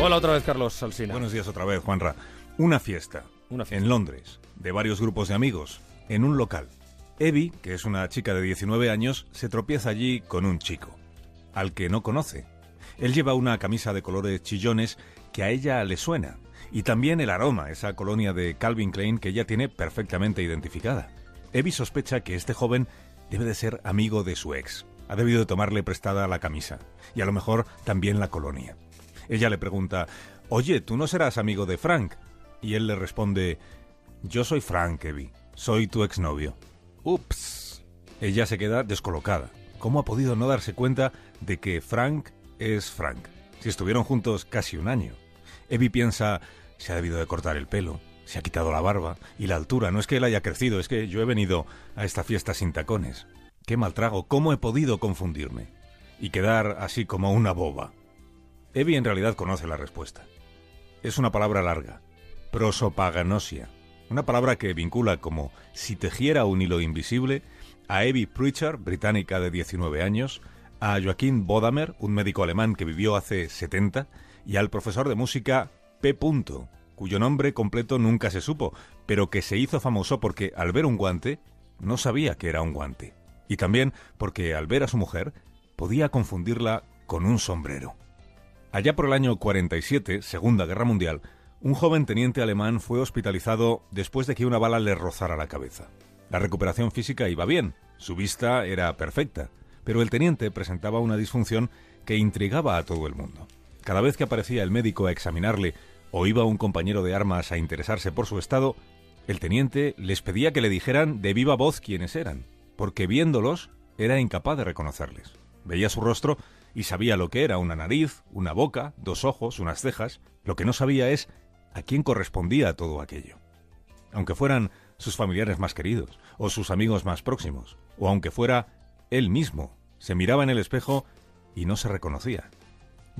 Hola otra vez, Carlos Salsina. Buenos días otra vez, Juanra. Una fiesta. Una fiesta. En Londres, de varios grupos de amigos, en un local. Evie, que es una chica de 19 años, se tropieza allí con un chico, al que no conoce. Él lleva una camisa de colores chillones que a ella le suena, y también el aroma, esa colonia de Calvin Klein que ella tiene perfectamente identificada. Evie sospecha que este joven debe de ser amigo de su ex. Ha debido de tomarle prestada la camisa, y a lo mejor también la colonia. Ella le pregunta, Oye, ¿tú no serás amigo de Frank? Y él le responde, Yo soy Frank, Evie. Soy tu exnovio. Ups. Ella se queda descolocada. ¿Cómo ha podido no darse cuenta de que Frank es Frank? Si estuvieron juntos casi un año. Evie piensa, se ha debido de cortar el pelo, se ha quitado la barba y la altura. No es que él haya crecido, es que yo he venido a esta fiesta sin tacones. Qué mal trago, ¿cómo he podido confundirme? Y quedar así como una boba. Evie en realidad conoce la respuesta. Es una palabra larga, prosopagnosia, una palabra que vincula como si tejiera un hilo invisible a Evie Pritchard, británica de 19 años, a Joaquín Bodamer, un médico alemán que vivió hace 70, y al profesor de música P. cuyo nombre completo nunca se supo, pero que se hizo famoso porque al ver un guante no sabía que era un guante, y también porque al ver a su mujer podía confundirla con un sombrero. Allá por el año 47, Segunda Guerra Mundial, un joven teniente alemán fue hospitalizado después de que una bala le rozara la cabeza. La recuperación física iba bien, su vista era perfecta, pero el teniente presentaba una disfunción que intrigaba a todo el mundo. Cada vez que aparecía el médico a examinarle o iba un compañero de armas a interesarse por su estado, el teniente les pedía que le dijeran de viva voz quiénes eran, porque viéndolos era incapaz de reconocerles. Veía su rostro y sabía lo que era una nariz, una boca, dos ojos, unas cejas. Lo que no sabía es a quién correspondía todo aquello. Aunque fueran sus familiares más queridos, o sus amigos más próximos, o aunque fuera él mismo, se miraba en el espejo y no se reconocía.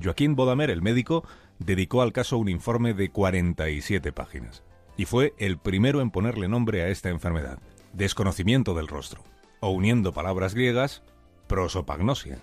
Joaquín Bodamer, el médico, dedicó al caso un informe de 47 páginas, y fue el primero en ponerle nombre a esta enfermedad, desconocimiento del rostro, o uniendo palabras griegas, prosopagnosia.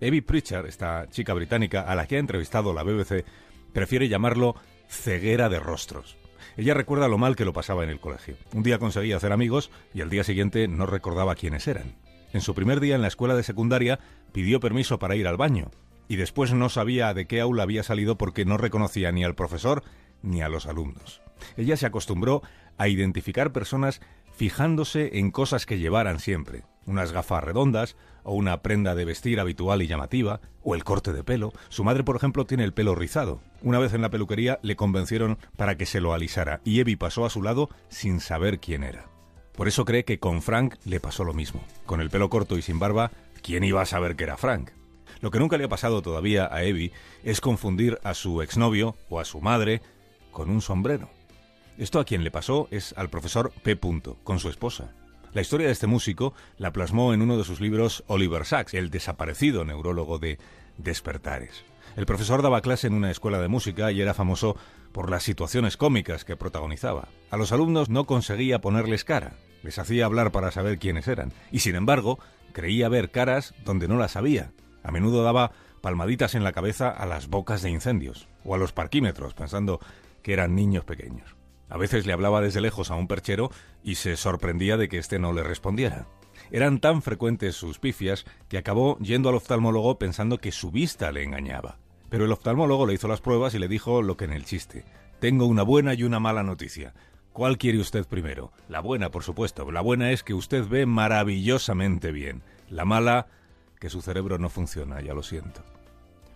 Evie Pritchard, esta chica británica a la que ha entrevistado la BBC, prefiere llamarlo ceguera de rostros. Ella recuerda lo mal que lo pasaba en el colegio. Un día conseguía hacer amigos y al día siguiente no recordaba quiénes eran. En su primer día en la escuela de secundaria pidió permiso para ir al baño y después no sabía de qué aula había salido porque no reconocía ni al profesor ni a los alumnos. Ella se acostumbró a identificar personas fijándose en cosas que llevaran siempre, unas gafas redondas, o una prenda de vestir habitual y llamativa, o el corte de pelo. Su madre, por ejemplo, tiene el pelo rizado. Una vez en la peluquería le convencieron para que se lo alisara, y Evie pasó a su lado sin saber quién era. Por eso cree que con Frank le pasó lo mismo. Con el pelo corto y sin barba, ¿quién iba a saber que era Frank? Lo que nunca le ha pasado todavía a Evie es confundir a su exnovio o a su madre con un sombrero. Esto a quien le pasó es al profesor P. con su esposa. La historia de este músico la plasmó en uno de sus libros Oliver Sacks, el desaparecido neurólogo de Despertares. El profesor daba clase en una escuela de música y era famoso por las situaciones cómicas que protagonizaba. A los alumnos no conseguía ponerles cara, les hacía hablar para saber quiénes eran, y sin embargo creía ver caras donde no las había. A menudo daba palmaditas en la cabeza a las bocas de incendios o a los parquímetros, pensando que eran niños pequeños. A veces le hablaba desde lejos a un perchero y se sorprendía de que éste no le respondiera. Eran tan frecuentes sus pifias que acabó yendo al oftalmólogo pensando que su vista le engañaba. Pero el oftalmólogo le hizo las pruebas y le dijo lo que en el chiste. Tengo una buena y una mala noticia. ¿Cuál quiere usted primero? La buena, por supuesto. La buena es que usted ve maravillosamente bien. La mala, que su cerebro no funciona, ya lo siento.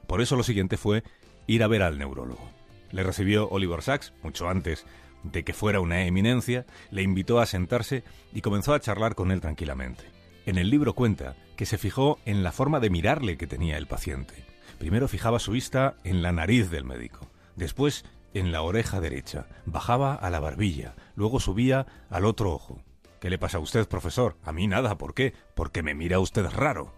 Por eso lo siguiente fue ir a ver al neurólogo. Le recibió Oliver Sacks, mucho antes de que fuera una eminencia, le invitó a sentarse y comenzó a charlar con él tranquilamente. En el libro cuenta que se fijó en la forma de mirarle que tenía el paciente. Primero fijaba su vista en la nariz del médico, después en la oreja derecha, bajaba a la barbilla, luego subía al otro ojo. ¿Qué le pasa a usted, profesor? A mí nada, ¿por qué? Porque me mira usted raro.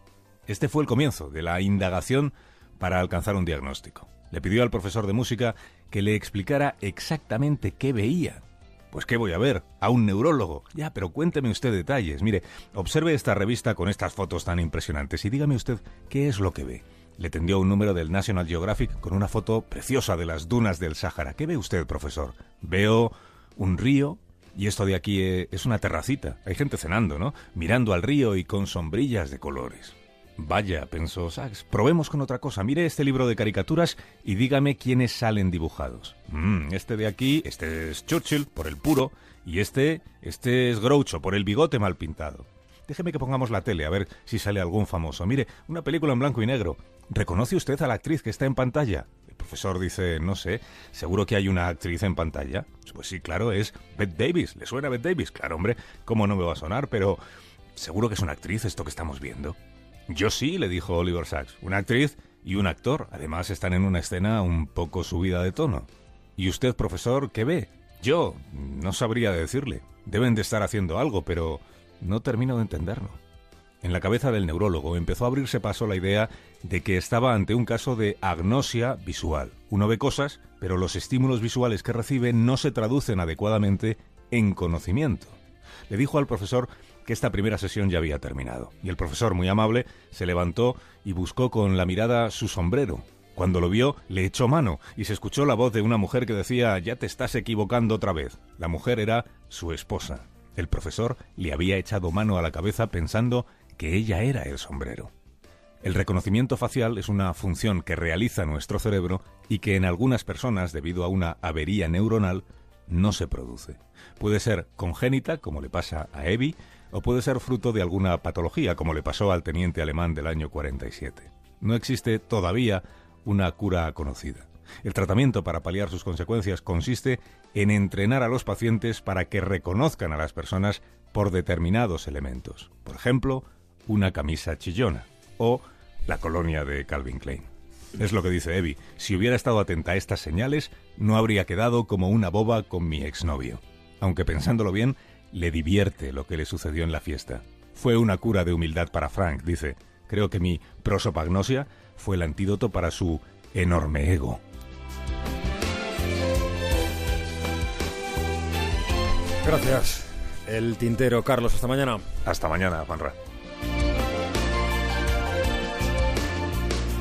Este fue el comienzo de la indagación para alcanzar un diagnóstico. Le pidió al profesor de música que le explicara exactamente qué veía. Pues qué voy a ver, a un neurólogo. Ya, pero cuénteme usted detalles. Mire, observe esta revista con estas fotos tan impresionantes y dígame usted qué es lo que ve. le tendió un número del National Geographic con una foto preciosa de las dunas del Sáhara. ¿Qué ve usted, profesor? Veo un río y esto de aquí eh, es una terracita. Hay gente cenando, ¿no? Mirando al río y con sombrillas de colores. Vaya, pensó Sachs, probemos con otra cosa. Mire este libro de caricaturas y dígame quiénes salen dibujados. Mm, este de aquí, este es Churchill, por el puro, y este, este es Groucho, por el bigote mal pintado. Déjeme que pongamos la tele a ver si sale algún famoso. Mire, una película en blanco y negro. ¿Reconoce usted a la actriz que está en pantalla? El profesor dice, no sé, ¿seguro que hay una actriz en pantalla? Pues sí, claro, es Bette Davis. ¿Le suena Bette Davis? Claro, hombre, ¿cómo no me va a sonar? Pero, ¿seguro que es una actriz esto que estamos viendo? Yo sí, le dijo Oliver Sacks. Una actriz y un actor. Además están en una escena un poco subida de tono. ¿Y usted, profesor, qué ve? Yo no sabría decirle. Deben de estar haciendo algo, pero no termino de entenderlo. En la cabeza del neurólogo empezó a abrirse paso la idea de que estaba ante un caso de agnosia visual. Uno ve cosas, pero los estímulos visuales que recibe no se traducen adecuadamente en conocimiento. Le dijo al profesor que esta primera sesión ya había terminado, y el profesor, muy amable, se levantó y buscó con la mirada su sombrero. Cuando lo vio, le echó mano y se escuchó la voz de una mujer que decía Ya te estás equivocando otra vez. La mujer era su esposa. El profesor le había echado mano a la cabeza pensando que ella era el sombrero. El reconocimiento facial es una función que realiza nuestro cerebro y que en algunas personas, debido a una avería neuronal, no se produce. Puede ser congénita, como le pasa a Evi, o puede ser fruto de alguna patología, como le pasó al teniente alemán del año 47. No existe todavía una cura conocida. El tratamiento para paliar sus consecuencias consiste en entrenar a los pacientes para que reconozcan a las personas por determinados elementos. Por ejemplo, una camisa chillona o la colonia de Calvin Klein. Es lo que dice Evie. Si hubiera estado atenta a estas señales, no habría quedado como una boba con mi exnovio. Aunque pensándolo bien, le divierte lo que le sucedió en la fiesta. Fue una cura de humildad para Frank, dice. Creo que mi prosopagnosia fue el antídoto para su enorme ego. Gracias. El tintero, Carlos. Hasta mañana. Hasta mañana, Juanra.